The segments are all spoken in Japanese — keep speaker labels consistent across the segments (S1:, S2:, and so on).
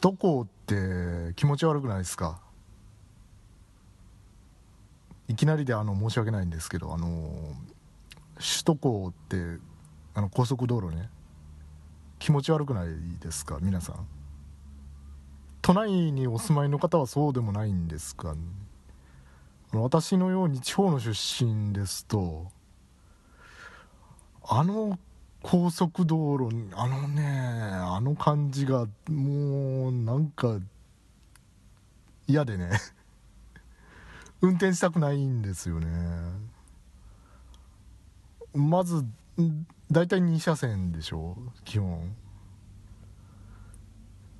S1: 首都高って気持ち悪くないですか？いきなりであの申し訳ないんですけどあの首都高ってあの高速道路ね気持ち悪くないですか？皆さん。都内にお住まいの方はそうでもないんですか？私のように地方の出身ですとあの高速道路あのねあの感じがもうなんか嫌でね。運転したくないんですよね。まず大体2車線でしょ基本。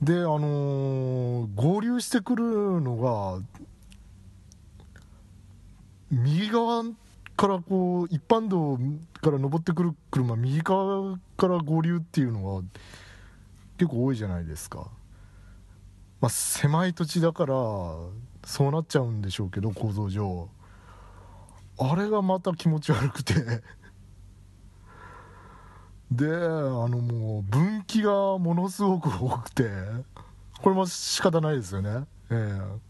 S1: であのー、合流してくるのが右側からこう一般道から登ってくる車右側から合流っていうのが結構多いじゃないですか、まあ、狭い土地だからそうなっちゃうんでしょうけど構造上。あれがまた気持ち悪くて。であのもう分岐がものすごく多くて。これも仕方ないですよね。ええ。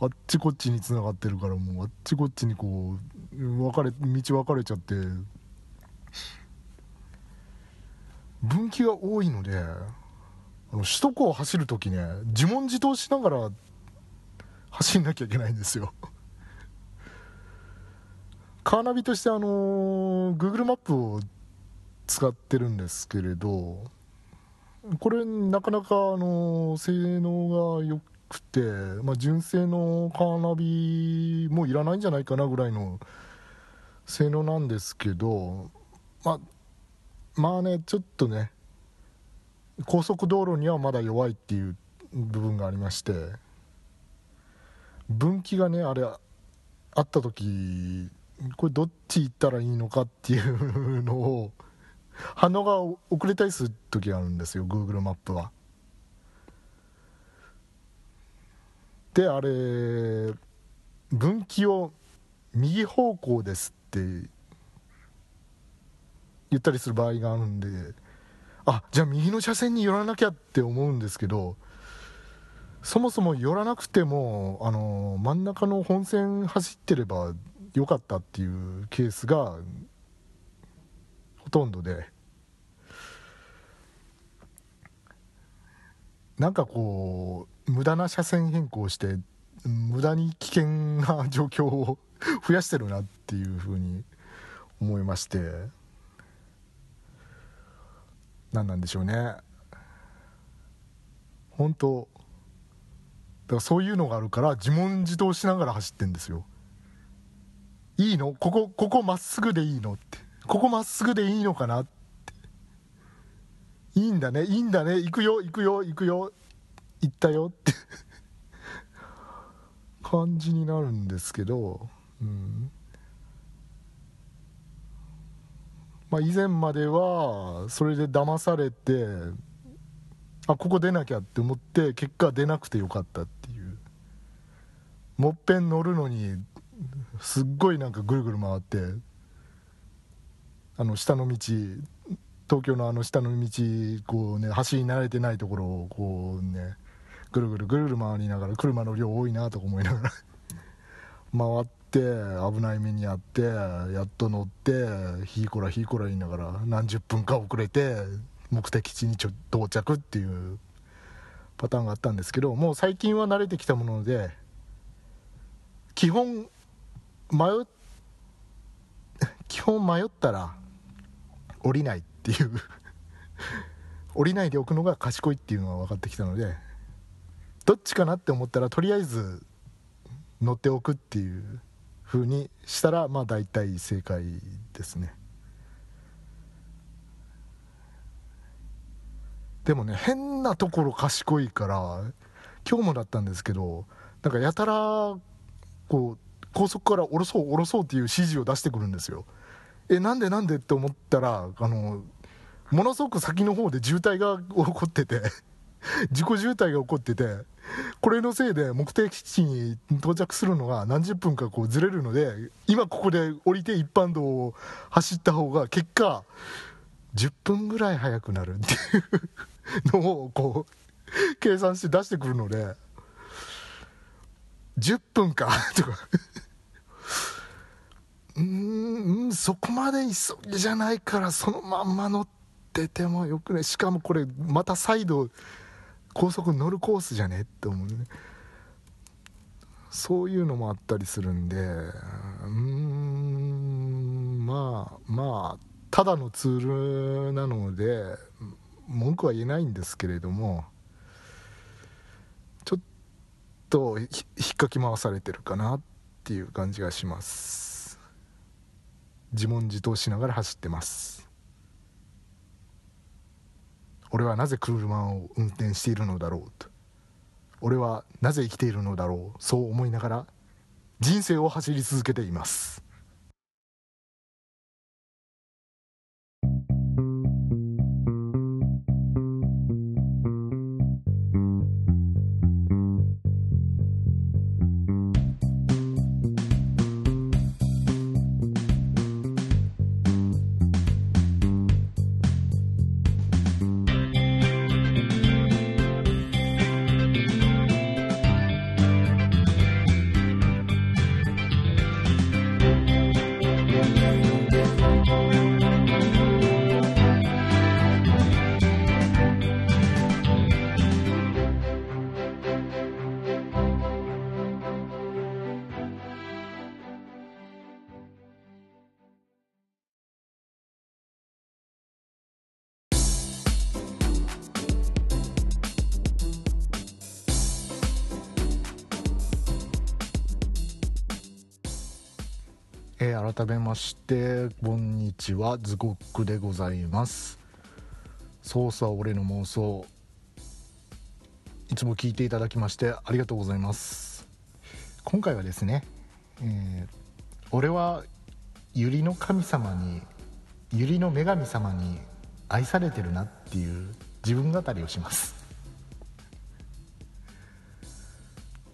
S1: あっちこっちにつながってるからもうあっちこっちにこう分れ道分かれちゃって。分岐が多いのであの首都高を走る時ね自問自答しながら走んなきゃいけないんですよ。カーナビとしてあの Google マップを使ってるんですけれどこれなかなかあの性能が良くて、まあ、純正のカーナビもいらないんじゃないかなぐらいの性能なんですけど、まあ、まあねちょっとね高速道路にはまだ弱いっていう部分がありまして分岐がねあれあった時これどっち行ったらいいのかっていうのを 反応が遅れたりする時があるんですよ Google マップは。であれ分岐を右方向ですって言ったりする場合があるんであじゃあ右の車線に寄らなきゃって思うんですけどそもそも寄らなくてもあの真ん中の本線走ってればよかったっていうケースがほとんどで。なんかこう無駄な車線変更して無駄に危険な状況を増やしてるなっていうふうに思いまして。何なんでしょうね。本当だからそういうのがあるから自問自答しながら走ってんですよ。いいの？ここここまっすぐでいいのって。ここまっすぐでいいのかなって。いいんだねいいんだね。行くよ行くよ行くよ。行ったよって。感じになるんですけど、うん。まあ、以前まではそれで騙されてあここ出なきゃって思って結果出なくてよかったっていう。もっぺん乗るのにすっごいなんかぐるぐる回ってあの下の道東京のあの下の道こうね走り慣れてないところをこうねぐるぐるぐるぐる回りながら車の量多いなとか思いながら回って危ない目にあってやっと乗ってひいこらひいこら言いながら何十分か遅れて目的地にちょ到着っていうパターンがあったんですけどもう最近は慣れてきたもので基本迷基本迷ったら降りないっていう降りないでおくのが賢いっていうのが分かってきたのでどっちかなって思ったらとりあえず乗っておくっていう風にしたらまあ大体正解ですね。でもね変なところ賢いから今日もだったんですけどなんかやたらこう高速から降ろそう降ろそうっていう指示を出してくるんですよ。えなんでなんでって思ったらあのものすごく先の方で渋滞が起こってて 自己渋滞が起こっててこれのせいで目的地に到着するのが何十分かこうずれるので今ここで降りて一般道を走った方が結果10分ぐらい早くなるっていうのをこう計算して出してくるので10分かとか。うーんそこまで急ぎじゃないからそのまんま乗っててもよくねしかもこれまた再度高速乗るコースじゃね？って思うね。そういうのもあったりするんでうーんまあまあただのツールなので文句は言えないんですけれどもちょっと引っかき回されてるかなっていう感じがします。自問自答しながら走ってます。俺はなぜ車を運転しているのだろうと。俺はなぜ生きているのだろう。そう思いながら人生を走り続けています。改めましてこんにちは。ズコックでございます。操作俺の妄想。いつも聞いていただきましてありがとうございます。今回はですね、えー俺は百合の神様に百合の女神様に愛されてるなっていう自分語りをします。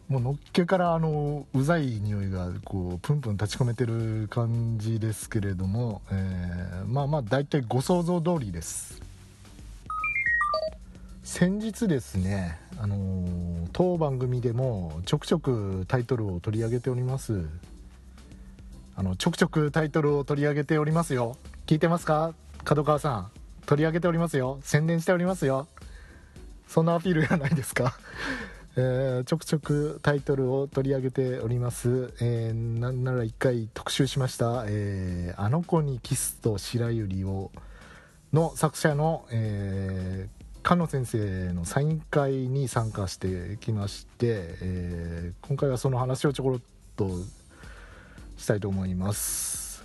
S1: もうのっけからあのうざい匂いがこうプンプン立ち込めてる感じですけれども、えーまあまあ大体ご想像通りです。先日ですね、あのー当番組でもちょくちょくタイトルを取り上げております。あのちょくちょくタイトルを取り上げておりますよ。聞いてますか？角川さん。取り上げておりますよ。宣伝しておりますよ。そんなアピールじゃないですか？えーちょくちょくタイトルを取り上げております、えーなんなら一回特集しました「えーあの子にキスと白百合を」の作者の、えー菅野先生のサイン会に参加してきまして、えー今回はその話をちょこっとしたいと思います。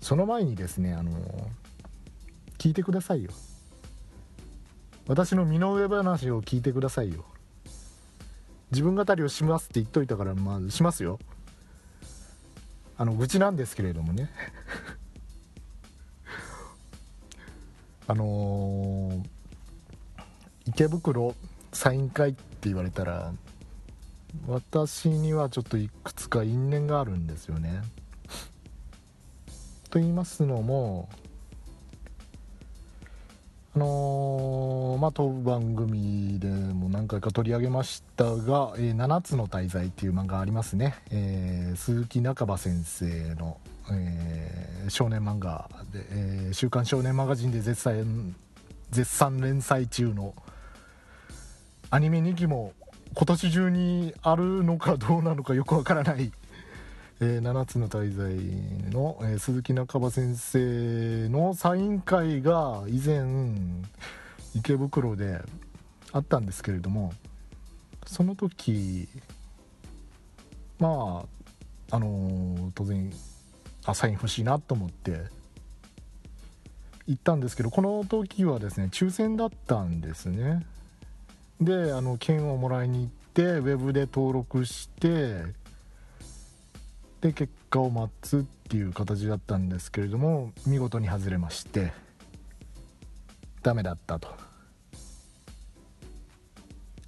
S1: その前にですねあの聞いてくださいよ。私の身の上話を聞いてくださいよ。自分語りをしますって言っといたからまあしますよ。あの愚痴なんですけれどもね。あのー池袋サイン会って言われたら私にはちょっといくつか因縁があるんですよね。と言いますのもあのーまあ当番組でも何回か取り上げましたが「えー七つの大罪」っていう漫画ありますね、えー鈴木中葉先生の、えー少年漫画で、え週刊少年マガジン」で絶賛絶賛連載中のアニメ2期も今年中にあるのかどうなのかよくわからない「えー七つの大罪の」えー鈴木中葉先生のサイン会が以前池袋であったんですけれどもその時まああのー当然あサイン欲しいなと思って行ったんですけどこの時はですね抽選だったんですね。であの券をもらいに行ってウェブで登録してで結果を待つっていう形だったんですけれども見事に外れましてダメだったと。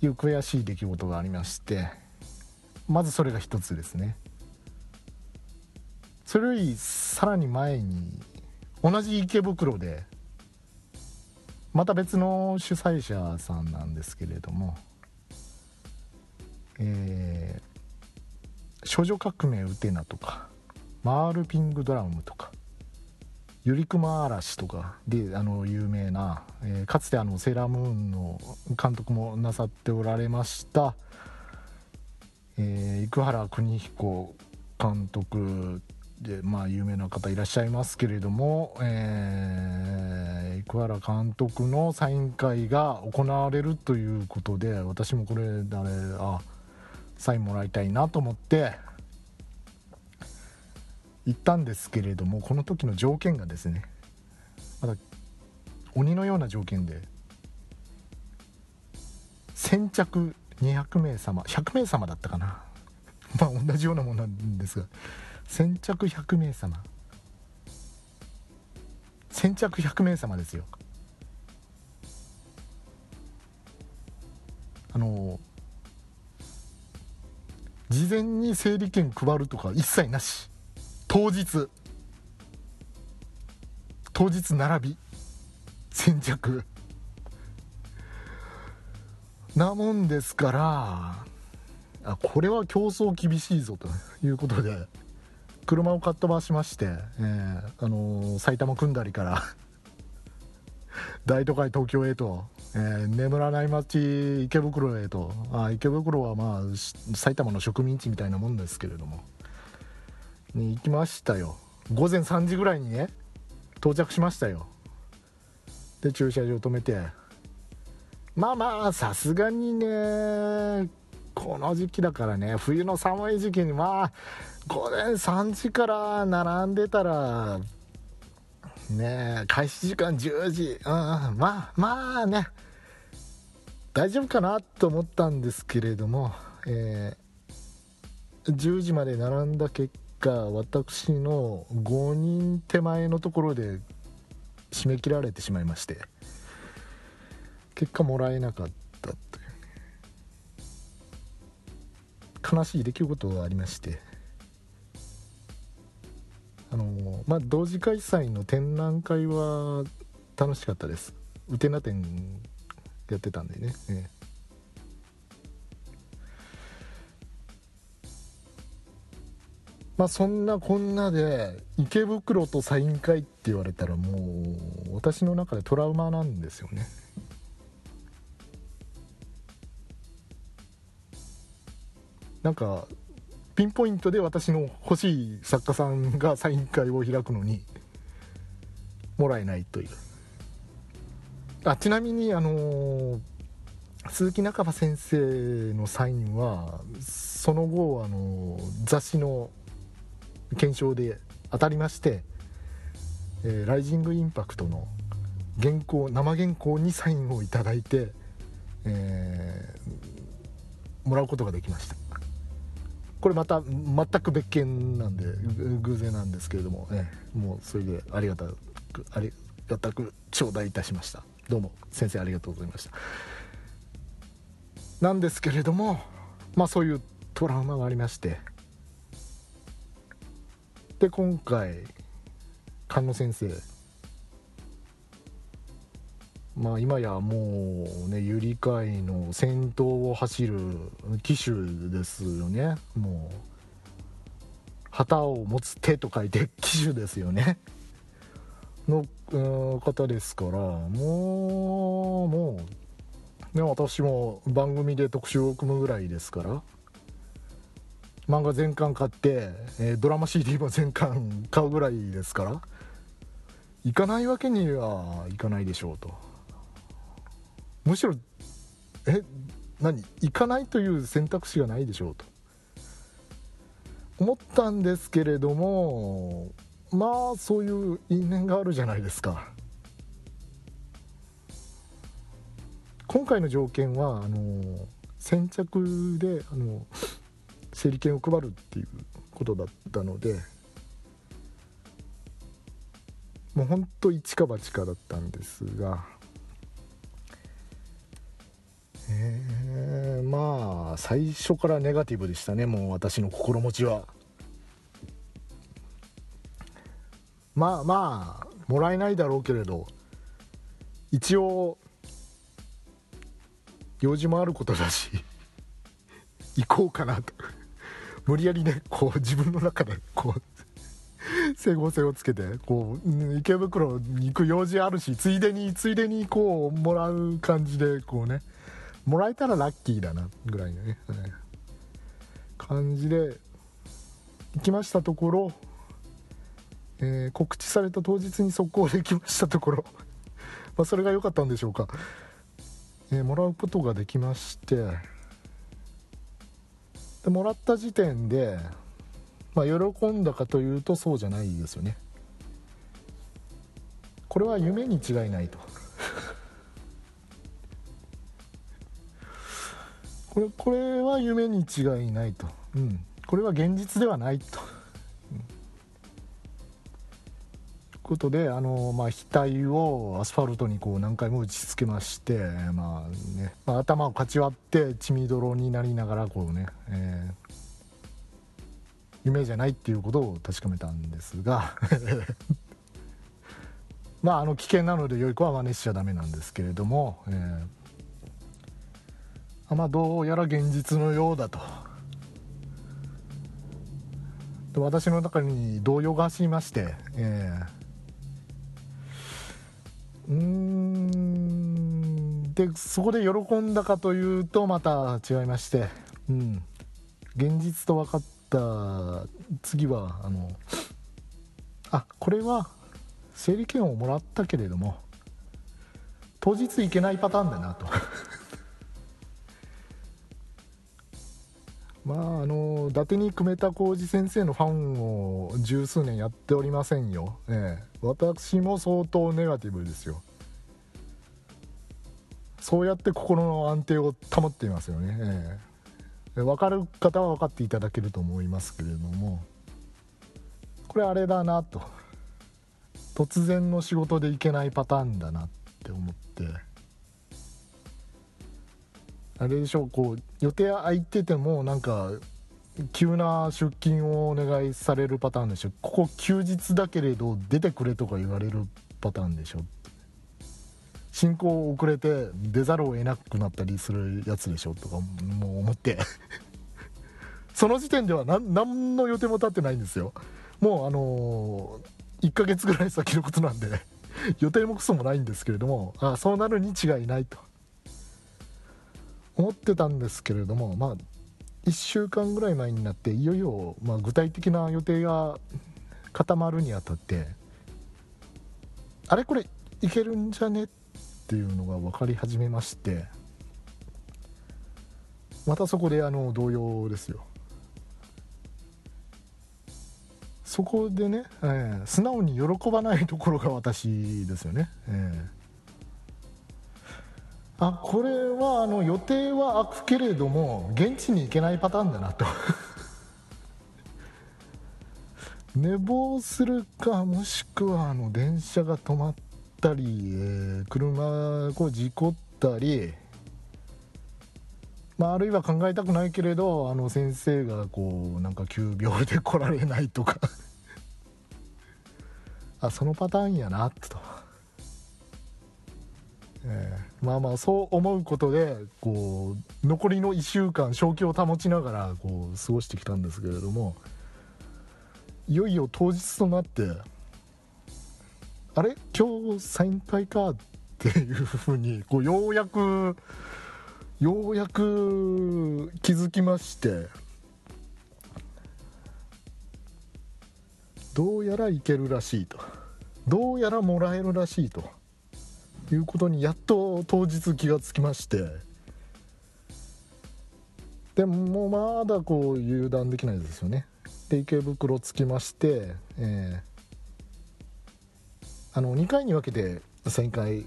S1: いう悔しい出来事がありましてまずそれが一つですね。それよりさらに前に同じ池袋でまた別の主催者さんなんですけれどもえー、少女革命ウテナとかマールピングドラムとかゆりくま嵐とかであの有名な、えー、かつてあのセーラームーンの監督もなさっておられました、えー、生原邦彦監督でまあ有名な方いらっしゃいますけれども、えー、生原監督のサイン会が行われるということで私もこれあれあサインもらいたいなと思って行ったんですけれどもこの時の条件がですねまだ鬼のような条件で先着200名様100名様だったかな。まあ同じようなものなんですが先着100名様。先着100名様ですよ。あの事前に整理券配るとか一切なし。当日。当日並び。先着。なもんですから。あこれは競争厳しいぞということで。車をかっ飛ばしまして、えー、あのー、埼玉組んだりから。大都会東京へと。えー、眠らない街池袋へと。あ池袋はまあ埼玉の植民地みたいなもんですけれども。に行きましたよ。午前3時ぐらいにね到着しましたよ。で駐車場止めて。まあまあさすがにねこの時期だからね冬の寒い時期にまあ午前3時から並んでたらね開始時間10時、うん、まあまあね。大丈夫かなと思ったんですけれども、えー、10時まで並んだ結果私の5人手前のところで締め切られてしまいまして結果もらえなかったという。悲しい出来事がありまして。あのまあ同時開催の展覧会は楽しかったです。ウテナ展やってたんでね、ええ。まあそんなこんなで池袋とサイン会って言われたらもう私の中でトラウマなんですよね。なんかピンポイントで私の欲しい作家さんがサイン会を開くのにもらえないという。あちなみにあのー、鈴木中葉先生のサインはその後あの雑誌の検証で当たりまして「えー、ライジングインパクト」の原稿生原稿にサインをいいて、えー、もらうことができました。これまた全く別件なんで偶然なんですけれども、ね、もうそれでありがたくありがたく頂戴いたしました。どうも先生ありがとうございました。なんですけれどもまあそういうトラウマがありまして。で今回菅野先生まあ今やもうねゆり界の先頭を走る騎手ですよね。もう旗を持つ手と書いて騎手ですよね。の方ですからもうもうね私も番組で特集を組むぐらいですから漫画全巻買って、え、ドラマ CD も全巻買うぐらいですから行かないわけにはいかないでしょうと。むしろえ何？行かないという選択肢がないでしょうと。思ったんですけれどもまあそういう因縁があるじゃないですか。今回の条件はあの先着であの整理券を配るっていうことだったのでもうほんと一か八かだったんですがえー、まあ最初からネガティブでしたねもう私の心持ちは。まあまあもらえないだろうけれど一応用事もあることだし行こうかなと。無理やりねこう自分の中でこう整合性をつけてこう池袋に行く用事あるしついでについでにこうもらう感じでこうね。もらえたらラッキーだなぐらいのね、感じで行きましたところ、えー、告知された当日に速攻できましたところ。まそれが良かったんでしょうか、えー、もらうことができまして。でもらった時点でまあ、喜んだかというとそうじゃないですよね。これは夢に違いないと。これこれは夢に違いないと、うん、これは現実ではないと、う、ことであの、まあ、額をアスファルトにこう何回も打ちつけまして、まあね。まあ、頭をかち割って血みどろになりながらこうね、えー夢じゃないっていうことを確かめたんですが。まああの危険なので良い子は真似しちゃダメなんですけれども、えー、まあどうやら現実のようだと。で私の中に動揺が走りまして、えー、うん。でそこで喜んだかというとまた違いまして、うん、現実と分かった次はあのあこれは整理券をもらったけれども当日行けないパターンだなと。まああの伊達に久米田浩二先生のファンを十数年やっておりませんよ、ええ、私も相当ネガティブですよ。そうやって心の安定を保っていますよね、ええ。分かる方は分かっていただけると思いますけれども。これあれだなと。突然の仕事で行けないパターンだなって思って。あれでしょうこう予定空いててもなんか急な出勤をお願いされるパターンでしょ。ここ休日だけれど出てくれとか言われるパターンでしょ。進行遅れて出ざるを得なくなったりするやつでしょとかもう思って。その時点では何の予定も立ってないんですよ。もうあのー、1ヶ月ぐらい先のことなんで予定もクソもないんですけれどもあそうなるに違いないと。思ってたんですけれどもまあ1週間ぐらい前になっていよいよ、まあ、具体的な予定が固まるにあたってあれこれいけるんじゃね？っていうのが分かり始めましてまたそこであの動揺ですよ。そこでね、えー、素直に喜ばないところが私ですよね、えー、あこれはあの予定は空くけれども現地に行けないパターンだなと。寝坊するかもしくはあの電車が止まったり、えー、車こう事故ったり、まあ、あるいは考えたくないけれどあの先生がこうなんか急病で来られないとか。あそのパターンやなと、えー、まあまあそう思うことでこう残りの1週間正気を保ちながらこう過ごしてきたんですけれどもいよいよ当日となってあれ？今日サイン会かっていうふうにこうようやくようやく気づきましてどうやらいけるらしいと。どうやらもらえるらしいと。いうことにやっと当日気がつきまして。でもまだこう油断できないですよね。で池袋着きまして、えあの2回に分けて旋回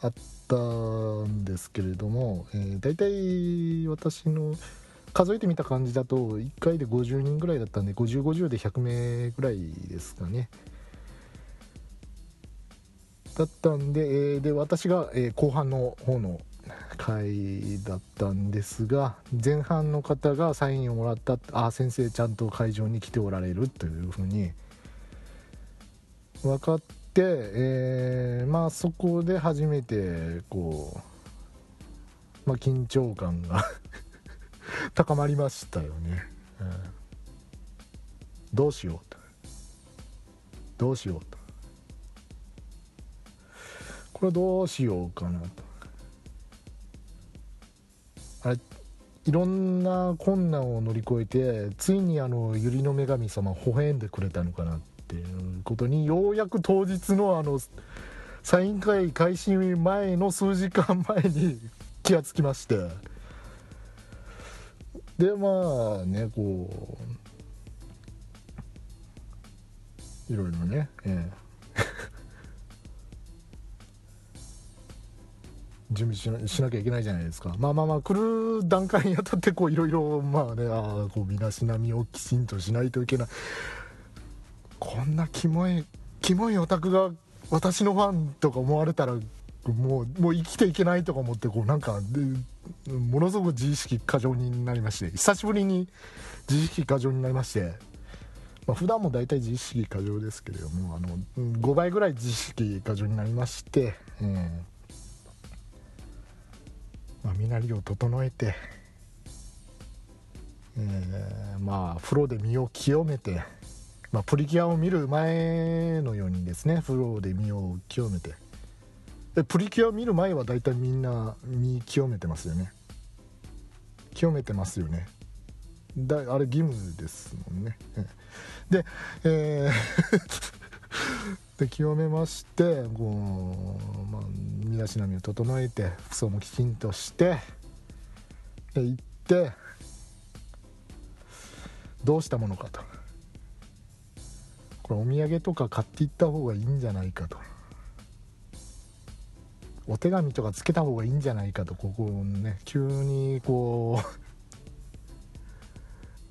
S1: あったんですけれども、えー、大体私の数えてみた感じだと1回で50人ぐらいだったんで5050で100名ぐらいですかね。だったんで,、えー、で私が、えー、後半の方の回だったんですが前半の方がサインをもらったあ先生ちゃんと会場に来ておられるというふうに分かってえー、まあそこで初めてこう、まあ、緊張感が 高まりましたよね、うん、どうしようと。どうしようと。これどうしようかなと。あれいろんな困難を乗り越えてついにあの百合の女神様微笑んでくれたのかなっていうことにようやく当日のあのサイン会開始前の数時間前に気がつきまして。でまあねこういろいろね、ええ。準備しなきゃいけないじゃないですか。まあまあまあ来る段階にあたってこういろいろまあねああこう身だしなみをきちんとしないといけない。こんなキモいキモいオタクが私のファンとか思われたらもうもう生きていけないとか思ってこうなんかでものすごく自意識過剰になりまして。久しぶりに自意識過剰になりまして。まあ、普段も大体自意識過剰ですけれどもあの5倍ぐらい自意識過剰になりまして、えーまあ、身なりを整えて、えー、まあ風呂で身を清めて、まあ、プリキュアを見る前のようにですね風呂で身を清めて。でプリキュア見る前は大体みんな身清めてますよね。清めてますよね。だあれ義務ですもんね。でえー で清めましてこう、まあ、身だしなみを整えて服装もきちんとしてで行ってどうしたものかと。これお土産とか買っていった方がいいんじゃないかと。お手紙とかつけた方がいいんじゃないかと。ここね急にこ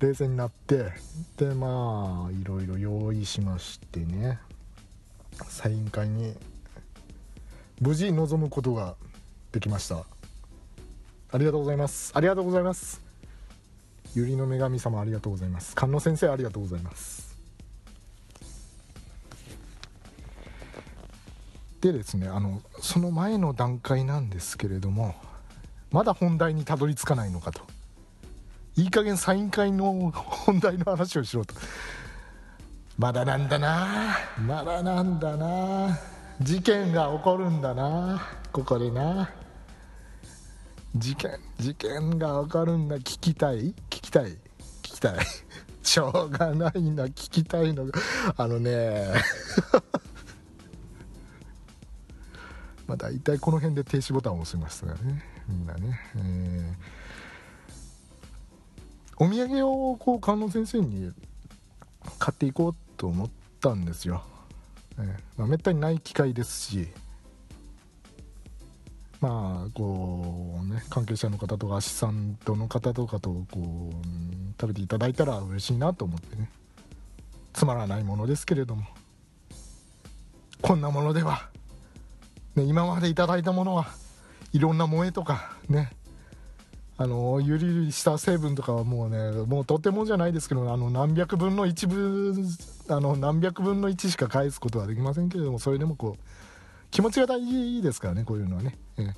S1: う 冷静になってでまあいろいろ用意しましてね。サイン会に無事臨むことができました。ありがとうございます。ありがとうございます。百合の女神様ありがとうございます。菅野先生ありがとうございます。でですねあのその前の段階なんですけれどもまだ本題にたどり着かないのかと。いい加減サイン会の本題の話をしろとまだなんだな。まだなんだな。事件が起こるんだな。ここでな。事件事件が起こるんだ。聞きたい？聞きたい？聞きたい。しょうがないな。聞きたいのが。あのね。まあ大体この辺で停止ボタンを押しましたからね。みんなね、えー、お土産をこう観音先生に買っていこうと思ったんですよ、えーまあ、めったにない機会ですし。まあこうね関係者の方とかアシスタントの方とかとこう食べていただいたら嬉しいなと思ってね。つまらないものですけれども。こんなものでは、ね、今までいただいたものはいろんな萌えとかね。あのゆりゆりした成分とかはもうねもうとてもじゃないですけどあの何百分の1分あの何百分の1しか返すことはできませんけれどもそれでもこう気持ちが大事ですからねこういうのはね、えー、ま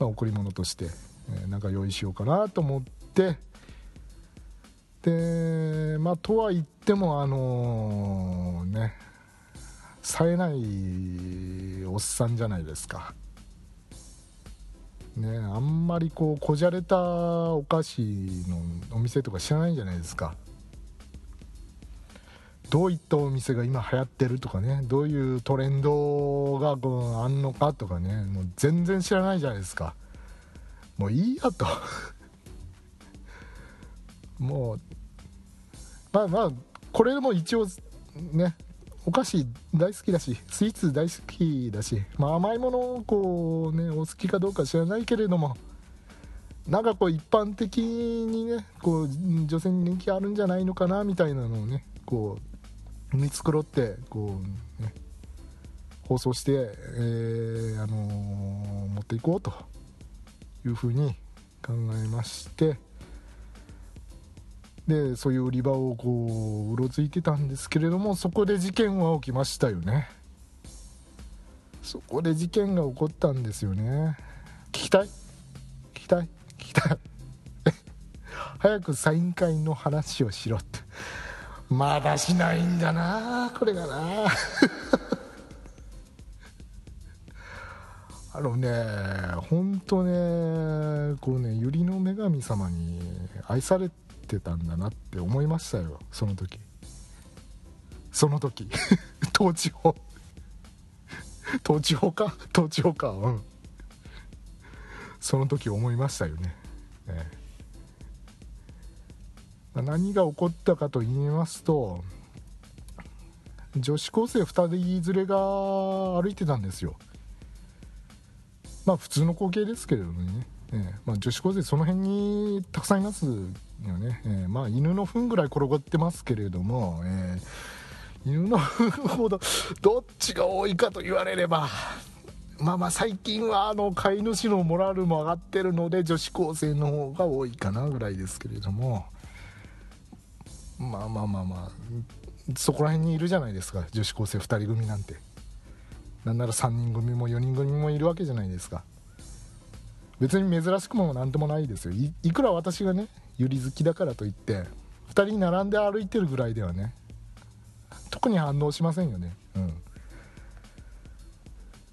S1: あ、贈り物として、えー、なんか用意しようかなと思って。でまあとは言ってもあのー、ね冴えないおっさんじゃないですか。ねあんまりこうこじゃれたお菓子のお店とか知らないじゃないですか。どういったお店が今流行ってるとかねどういうトレンドがこうあんのかとかねもう全然知らないじゃないですか。もういいやと。もうまあまあこれも一応ねお菓子大好きだしスイーツ大好きだし、まあ、甘いものをこうねお好きかどうか知らないけれどもなんかこう一般的にねこう女性に人気あるんじゃないのかなみたいなのをねこう見繕ってこうね放送して、えー、あのー、持っていこうというふうに考えましてでそういう売り場をこううろついてたんですけれどもそこで事件は起きましたよね。そこで事件が起こったんですよね。聞きたい？聞きたい？聞きたい？早くサイン会の話をしろって。まだしないんだなこれがな。あのね本当ねこうね百合の女神様に愛されてたんだなって思いましたよその時。その時。統治法統治法か？統治法か。うん。その時思いましたよね、ええ、何が起こったかと言いますと女子高生2人連れが歩いてたんですよ。まあ普通の光景ですけれどもね、ええ。まあ、女子高生その辺にたくさんいますよね、ええ。まあ犬の糞ぐらい転がってますけれども、ええ、犬の糞ほどどっちが多いかと言われればまあまあ最近はあの飼い主のモラルも上がってるので女子高生の方が多いかなぐらいですけれども。まあまあまあまあそこら辺にいるじゃないですか。女子高生2人組なんて。なんなら3人組も4人組もいるわけじゃないですか。別に珍しくもなんともないですよ。いくら私がねゆり好きだからといって2人並んで歩いてるぐらいではね特に反応しませんよね。うん。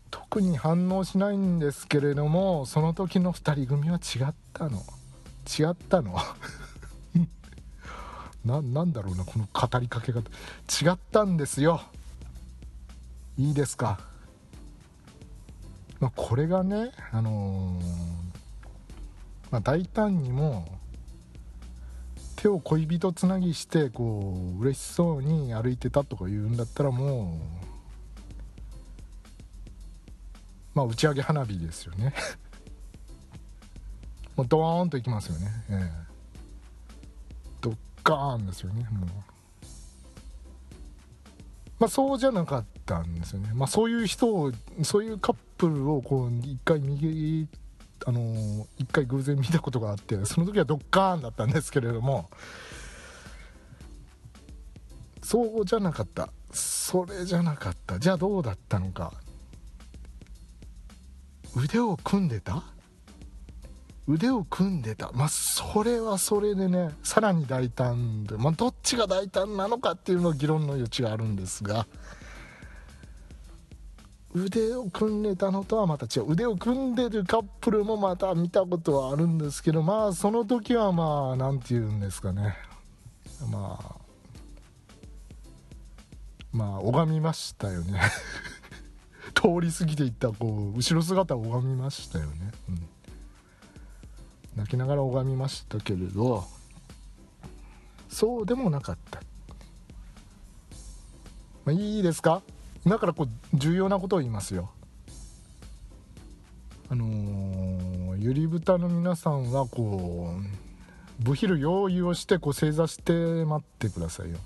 S1: 特に反応しないんですけれどもその時の2人組は違ったの。違ったの。ななんだろうなこの語りかけ方。違ったんですよ。いいですか、まあ、これがねあのー、まあ、大胆にも手を恋人つなぎしてこう嬉しそうに歩いてたとか言うんだったらもうまあ、打ち上げ花火ですよね。もうドーンといきますよね、えー、ドッカーンですよねもう。まあそうじゃなかったんですよね。まあそういう人をそういうカップルをこう一回右あの一回偶然見たことがあってその時はドッカーンだったんですけれどもそうじゃなかった。それじゃなかった。じゃあどうだったのか。腕を組んでた？腕を組んでた。まあそれはそれでねさらに大胆でまあどっちが大胆なのかっていうのは議論の余地があるんですが腕を組んでたのとはまた違う。腕を組んでるカップルもまた見たことはあるんですけどまあその時はまあ何て言うんですかね。まあまあ拝みましたよね。通り過ぎていったこう後ろ姿を拝みましたよね、うん、泣きながら拝みましたけれどそうでもなかった、まあ、いいですか？今からこう重要なことを言いますよ。あのー、ゆり豚の皆さんはこう部昼用意をしてこう正座して待ってくださいよ。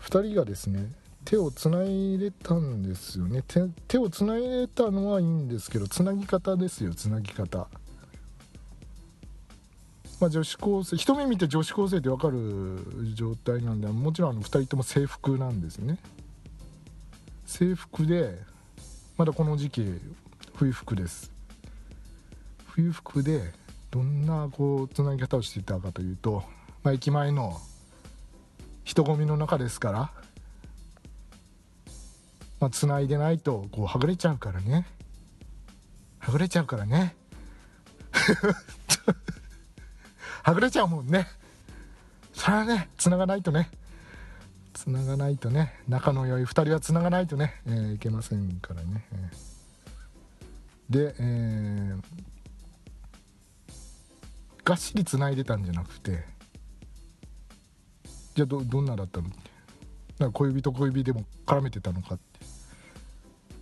S1: 2人がですね手をつないでたんですよね。手をつないでたのはいいんですけどつなぎ方ですよつなぎ方。まあ、女子高生一目見て女子高生って分かる状態なんでもちろんあの2人とも制服なんですね。制服でまだこの時期冬服です。冬服でどんなこうつなぎ方をしていたかというと、まあ、駅前の人混みの中ですからまあ、繋いでないとこうはぐれちゃうからね。はぐれちゃうからね。はぐれちゃうもんね。それはね繋がないとね。繋がないとね。仲の良い2人は繋がないとね、えー、いけませんからね、で、えー、がっしり繋いでたんじゃなくて。じゃあどどんなだったの？なんか小指と小指でも絡めてたのかって。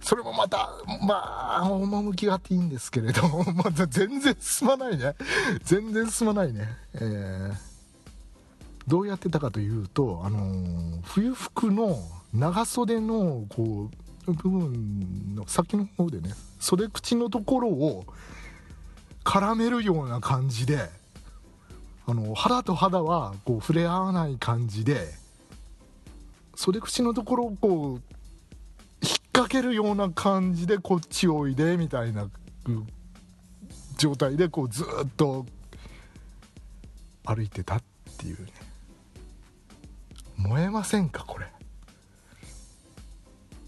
S1: それもまたまあ趣があっていいんですけれど まだ全然進まないね。全然進まないね。えー、どうやってたかというとあのー、冬服の長袖のこう部分の先の方でね袖口のところを絡めるような感じであの肌と肌はこう触れ合わない感じで袖口のところをこう引っ掛けるような感じでこっちおいでみたいな状態でこうずっと歩いてたっていうね。燃えませんかこれ。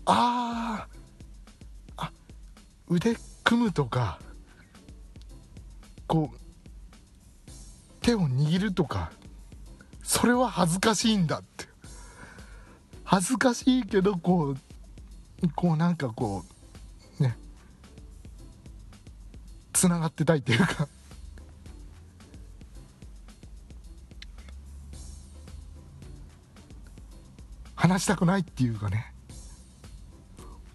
S1: ああ腕組むとかこう手を握るとかそれは恥ずかしいんだって。恥ずかしいけどこうこうなんかこうねつながってたいっていうか。話したくないっていうかね。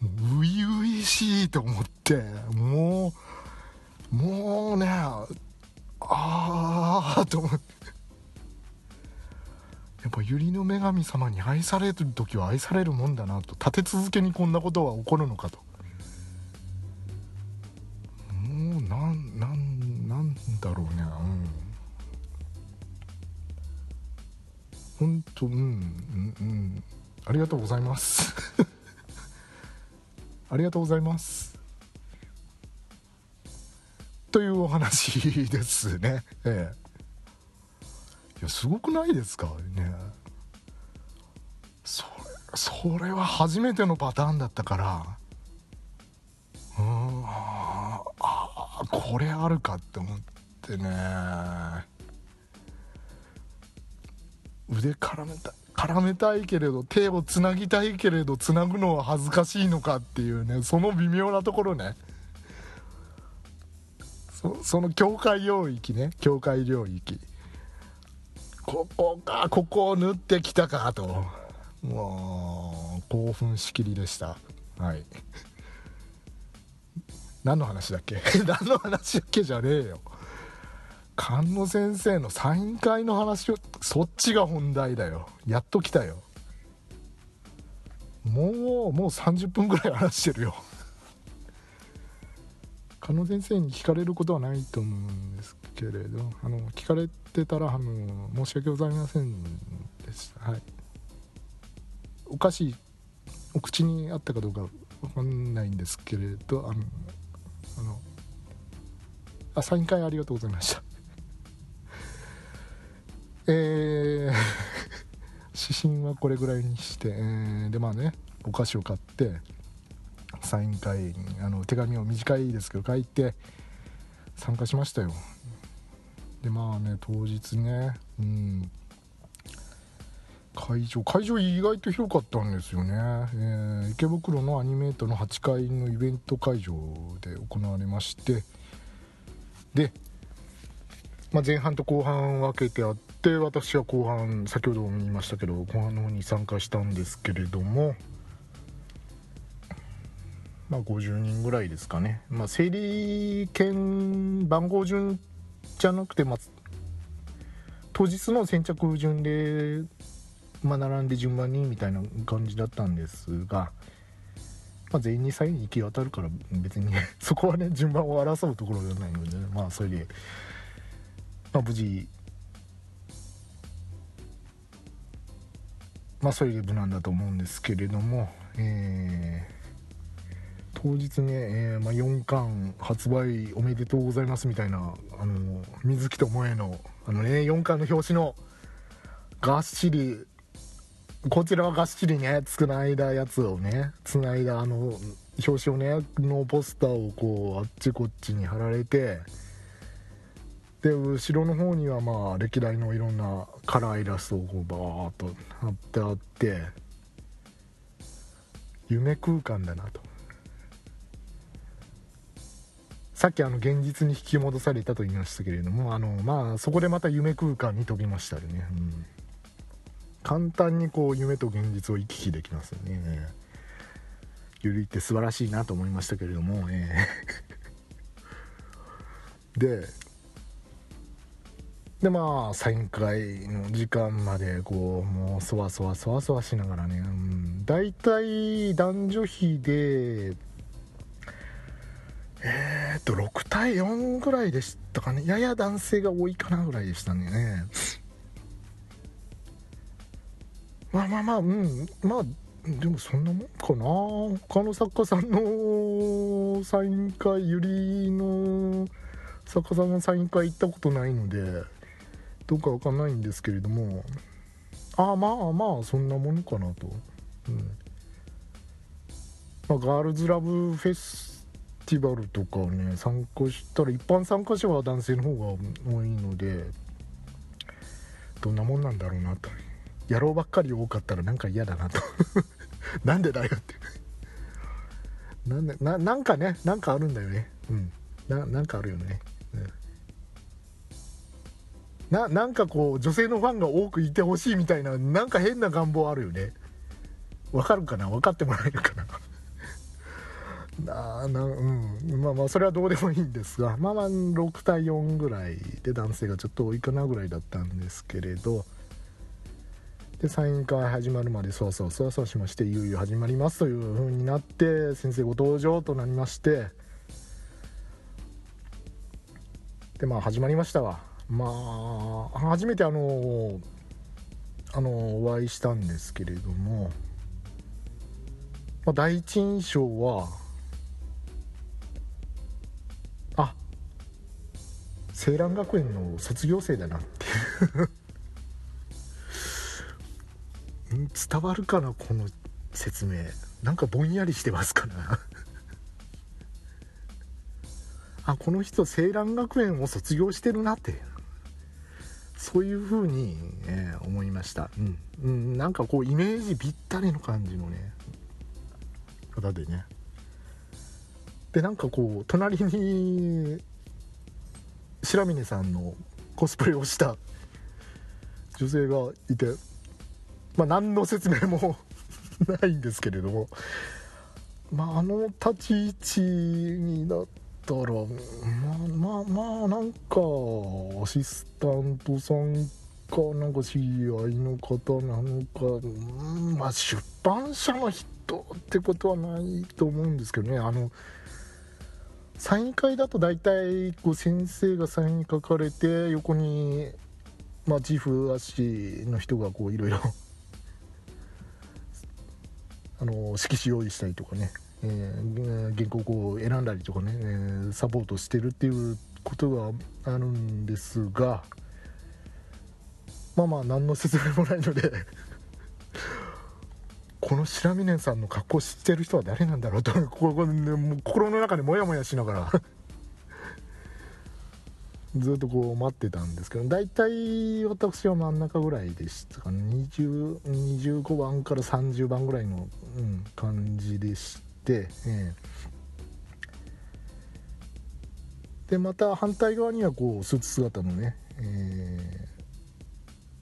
S1: 初々しいと思ってもうもうねああと思って。やっぱ百合の女神様に愛される時は愛されるもんだなと。立て続けにこんなことは起こるのかと。もうなんなんなんだろうね。うん。本当うんうんうん。ありがとうございます。ありがとうございます。というお話ですね。ええ。いやすごくないですか？ね。それそれは初めてのパターンだったから。うんああこれあるかって思ってね。腕絡めたい絡めたいけれど手をつなぎたいけれどつなぐのは恥ずかしいのかっていうねその微妙なところね。そその境界領域ね境界領域。ここかここを縫ってきたかと。もう興奮しきりでした。はい。何の話だっけ？何の話だっけじゃねえよ。菅野先生のサイン会の話をそっちが本題だよ。やっと来たよ。もうもう30分ぐらい話してるよ。菅野先生に聞かれることはないと思うんですけれどあの聞かれてたらあの申し訳ございませんでしたはい。お菓子お口にあったかどうかわかんないんですけれどあのあのあサイン会ありがとうございました。えー、指針はこれぐらいにして、えー、でまあねお菓子を買ってサイン会あの手紙を短いですけど書いて参加しましたよ。でまあね当日ねうん。会場会場意外と広かったんですよね、えー、池袋のアニメートの8階のイベント会場で行われまして。で、まあ、前半と後半分けてあって私は後半先ほども言いましたけど後半の方に参加したんですけれども。まあ50人ぐらいですかね。まあ整理券番号順じゃなくて、まあ、当日の先着順でまあ、並んで順番にみたいな感じだったんですが、まあ、全員にサインに行き渡るから別に、そこはね順番を争うところではないので、ね、まあそれで、まあ、無事まあそれで無難だと思うんですけれども、えー、当日ね、えーまあ、4巻発売おめでとうございますみたいなあの水木智恵のあの、ね、4巻の表紙のがっしりこちらはがっしりねつないだやつをねつないだあの表紙をねのポスターをこうあっちこっちに貼られてで後ろの方にはまあ歴代のいろんなカラーイラストをこうバーッと貼ってあって夢空間だなと。さっきあの現実に引き戻されたと言いましたけれどもあのまあそこでまた夢空間に飛びましたよね、うん。簡単にこう夢と現実を行き来できますよね。ゆりって素晴らしいなと思いましたけれども、えー、ででまあサイン会の時間までこうもうそわそわそわそわしながらね、うん、大体男女比で、っと6対4ぐらいでしたかね。やや男性が多いかなぐらいでしたね。まあまあまあうん。まあでもそんなもんかな。他の作家さんのサイン会ゆりの作家さんのサイン会行ったことないのでどうかわかんないんですけれども。ああまあまあそんなものかなと、うん。まあ、ガールズラブフェスティバルとかね参加したら一般参加者は男性の方が多いのでどんなもんなんだろうなと。野郎ばっかり多かったらなんか嫌だなと。なんでだよって。なんでななんかねなんかあるんだよね。うん。ななんかあるよね、うん。ななんかこう女性のファンが多くいてほしいみたいななんか変な願望あるよね。わかるかな？分かってもらえるかな？ななうん。まあまあそれはどうでもいいんですがまあまあ6対4ぐらいで男性がちょっと多いかなぐらいだったんですけれど。でサイン会始まるまでそうそうそうそうしましていよいよ始まりますという風になって先生ご登場となりまして。でまあ始まりましたわ。まあ初めてあのあのお会いしたんですけれども、まあ、第一印象は青蘭学園の卒業生だなっていう。伝わるかなこの説明。なんかぼんやりしてますかな。あこの人青蘭学園を卒業してるなって。そういう風に、えー、思いました、うん。うん、なんかこうイメージぴったりの感じのね。方でね。でなんかこう隣に白峰さんのコスプレをした女性がいてまあ何の説明も ないんですけれどもまああの立ち位置になったらまあまあまあなんかアシスタントさんかなんか知り合いの方なのか、うん、まあ出版社の人ってことはないと思うんですけどね。あのサイン会だと大体こう先生がサイン書かれて横に、まあ、チーフ足の人がこういろいろあの色紙用意したりとかね、えー、原稿を選んだりとかね、えー、サポートしてるっていうことがあるんですがまあまあ何の説明もないのでこの白峰さんの格好知ってる人は誰なんだろうと、心の中でモヤモヤしながら。ずっとこう待ってたんですけど大体私は真ん中ぐらいでしたかね。25番から30番ぐらいの、うん、感じでして、えー、でまた反対側にはこうスーツ姿のね、え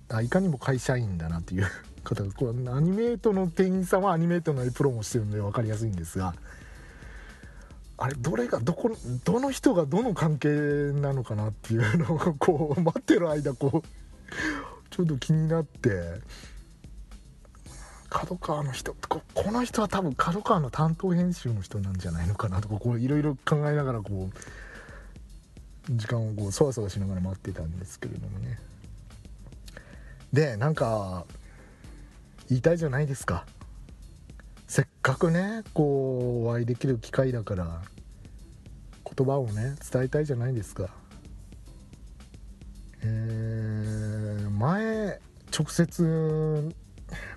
S1: ー、あいかにも会社員だなっていう。方がこれアニメートの店員さんはアニメートのプロもしてるんで分かりやすいんですがあれどれがどこどの人がどの関係なのかなっていうのをこう待ってる間こうちょっと気になって角川の人ここの人は多分角川の担当編集の人なんじゃないのかなとかこういろいろ考えながらこう時間をこうそわそわしながら待ってたんですけれどもね。でなんか言いたいじゃないですか。せっかくねこうお会いできる機会だから言葉をね伝えたいじゃないですか。えー、前直接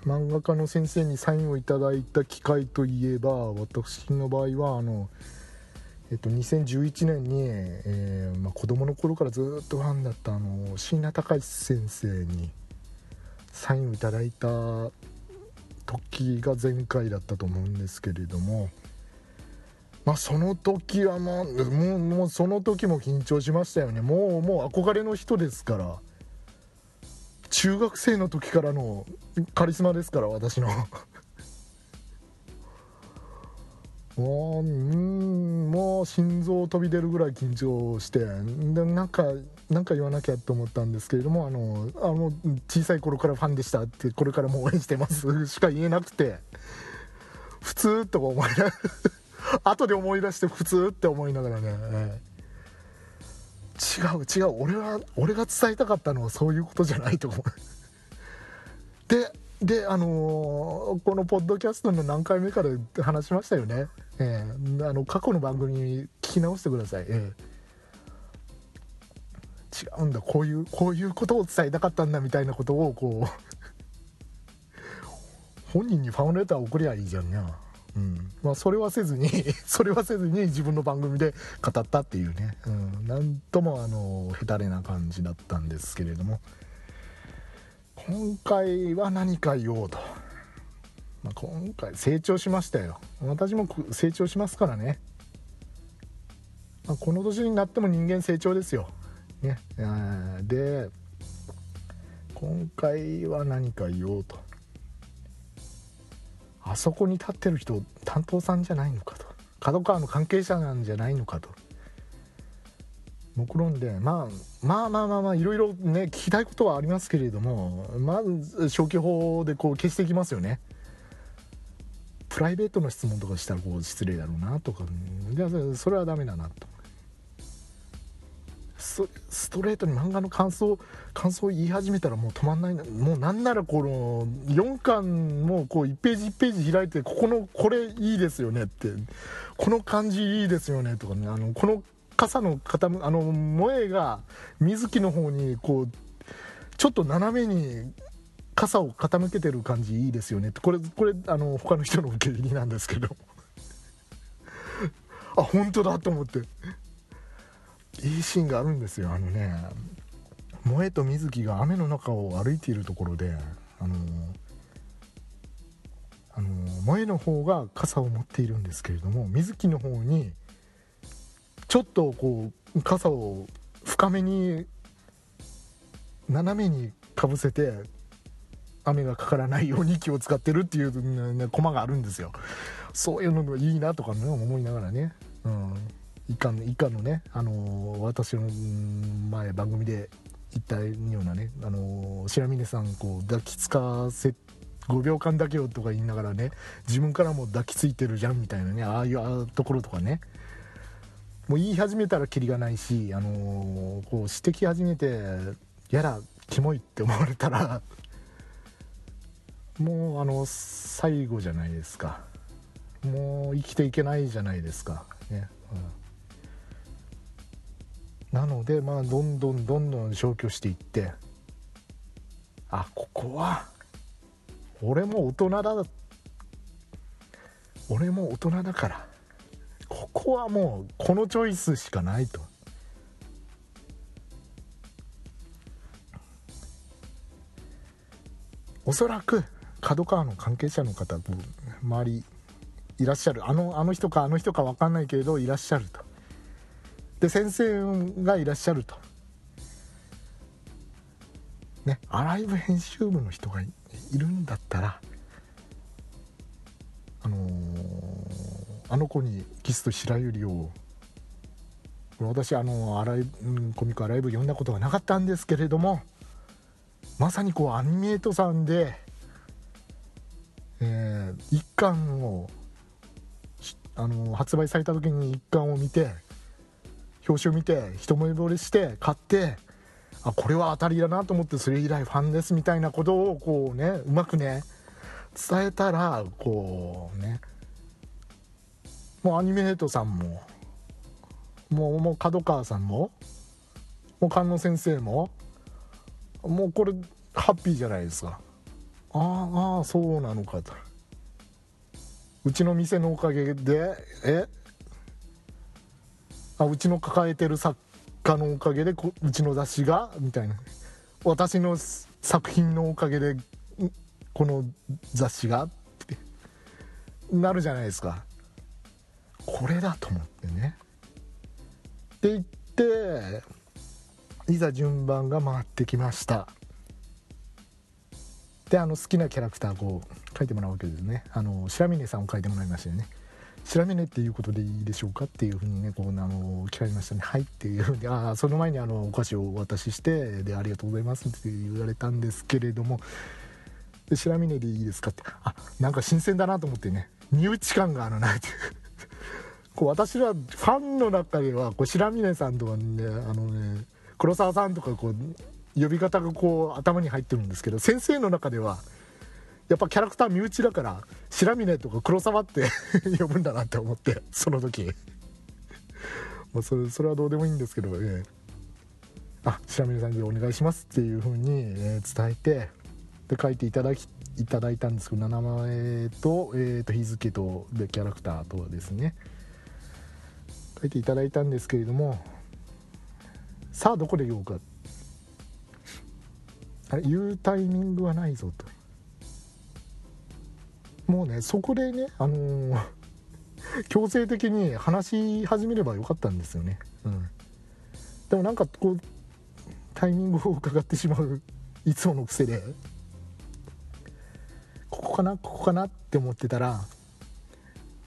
S1: 漫画家の先生にサインをいただいた機会といえば私の場合はあのえっと、2011年に、えーまあ、子供の頃からずっとファンだったあの椎名隆先生にサインをいただいた時が前回だったと思うんですけれどもまあその時はまあもうもうその時も緊張しましたよね。もうもう憧れの人ですから中学生の時からのカリスマですから私の。もううんもう心臓飛び出るぐらい緊張してでなんかなんか言わなきゃと思ったんですけれどもあのあの小さい頃からファンでしたってこれからも応援してます しか言えなくて普通とか思いながら 後で思い出して普通って思いながらね、違う違う俺は俺が伝えたかったのはそういうことじゃないと思う。でであのーこのポッドキャストの何回目かで話しましたよね、ええ。あの過去の番組聞き直してください、ええ。違うんだこういうこういうことを伝えたかったんだみたいなことをこう 本人にファンレター送りゃいいじゃんねうん。まあ、それはせずに それはせずに自分の番組で語ったっていうね、うん、なんともあのへたれな感じだったんですけれども。今回は何か言おうと、まあ、今回成長しましたよ。私も成長しますからね、ま、この年になっても人間成長ですよ、ね、で今回は何か言おうと。あそこに立ってる人担当さんじゃないのかと。角川の関係者なんじゃないのかと。目論んで、まあ、まあまあまあまあいろいろね聞きたいことはありますけれどもまず消去法でこう消していきますよね。プライベートの質問とかしたらこう失礼だろうなとか。じゃあそれはダメだなと。ストレートに漫画の感想感想を言い始めたらもう止まんないもうなんならこの4巻もこう1ページ1ページ開いてここのこれいいですよねって。この感じいいですよねとかね。あのこの傘の傾あの萌えが水木の方にこうちょっと斜めに傘を傾けてる感じいいですよねって。これこれあの他の人の受け入れなんですけど。あ本当だと思って。いいシーンがあるんですよ。あのね萌えと水木が雨の中を歩いているところであのあの萌えの方が傘を持っているんですけれども水木の方にちょっとこう傘を深めに斜めにかぶせて雨がかからないように気を使ってるっていう、ね、コマがあるんですよ。そういうのがいいなとかね思いながらね、うん、以下の以下のね、あの私の前番組で言ったようなね、あの白峰さんこう抱きつかせ5秒間だけよとか言いながらね自分からも抱きついてるじゃんみたいなねああいうところとかねもう言い始めたらキリがないし、あのーこう指摘始めてやらキモいって思われたらもうあの最後じゃないですか。もう生きていけないじゃないですか。ね、うん、なのでまあどんどんどんどん消去していって。あここは俺も大人だ。俺も大人だから。ここはもうこのチョイスしかないと。おそらく角川の関係者の方周りいらっしゃる。あのあの人かあの人か分かんないけれどいらっしゃると。で先生がいらっしゃると。ねアライブ編集部の人がいるんだったらあのーあの子にキスと白百合を私あのアライブコミックアライブ読んだことがなかったんですけれどもまさにこうアニメートさんで、えー一巻をあの発売された時に一巻を見て表紙を見て一目惚れして買ってあこれは当たりだなと思ってそれ以来ファンですみたいなことをこうねうまくね伝えたらこうねもうアニメートさんももうもう角川さんももう菅野先生ももうこれハッピーじゃないですか。ああそうなのかと。うちの店のおかげでえあうちの抱えてる作家のおかげでこうちの雑誌がみたいな。私の作品のおかげでこの雑誌がって。なるじゃないですか。これだと思ってね。って言っていざ順番が回ってきました。であの好きなキャラクターこう書いてもらうわけですね。あの白峰さんを書いてもらいましたよね。白峰っていうことでいいでしょうかっていうふうにねこうあの聞かれましたね。はいっていうふうに。ああその前にあのお菓子をお渡ししてでありがとうございますって言われたんですけれども。で白峰でいいですかって。あなんか新鮮だなと思ってね。身内感があるなって こう私はファンの中ではこう白峰さんとかねあのね黒沢さんとかこう呼び方がこう頭に入ってるんですけど先生の中ではやっぱキャラクター身内だから白峰とか黒沢って 呼ぶんだなって思ってその時。まあそれそれはどうでもいいんですけどねあ白峰さんでお願いしますっていう風に、え、伝えてで書いていただきいただいたんですけど名前と,、えー、と日付とでキャラクターとですね。書いていただいたんですけれどもさあどこで言おうか。あれ言うタイミングはないぞと。もうねそこでねあのー、強制的に話し始めればよかったんですよね。うん。でもなんかこうタイミングを伺ってしまういつもの癖で。ここかなここかなって思ってたら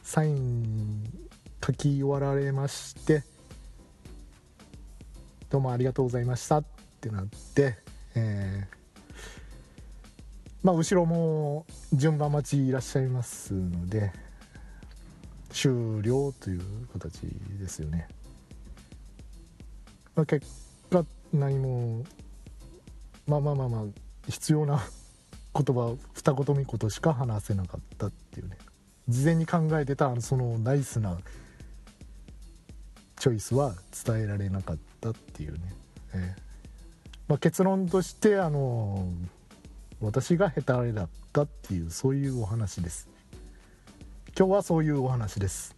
S1: サイン書き終わられましてどうもありがとうございましたってなって、えー、まあ後ろも順番待ちいらっしゃいますので終了という形ですよね、まあ、結果何もまあまあまあまあ必要な言葉二言三言しか話せなかったっていうね。事前に考えてたそのナイスなチョイスは伝えられなかったっていうね、えーまあ、結論としてあの私が下手だったっていうそういうお話です。今日はそういうお話です。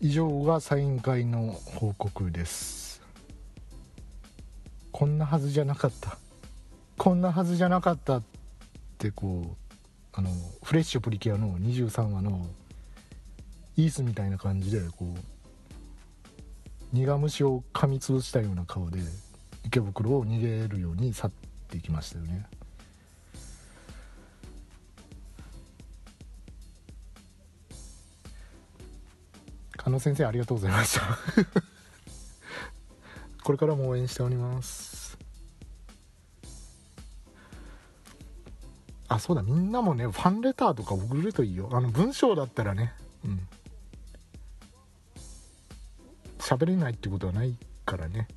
S1: 以上がサイン会の報告です。こんなはずじゃなかった。こんなはずじゃなかったってこうあのフレッシュプリキュアの23話のイースみたいな感じでこう苦虫を噛みつぶしたような顔で池袋を逃げるように去っていきましたよね。加納先生ありがとうございました。これからも応援しております。あそうだみんなもねファンレターとか送るといいよ。あの文章だったらね。うん。喋れないってことはないからね。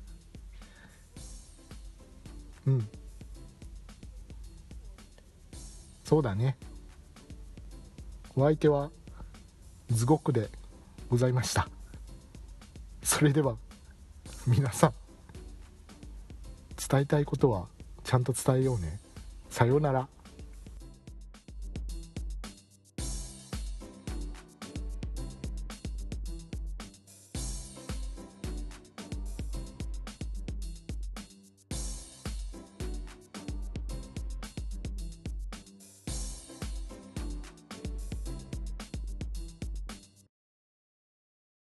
S1: うん。そうだね。お相手はズゴクでございました。それでは皆さん伝えたいことはちゃんと伝えようね。さようなら。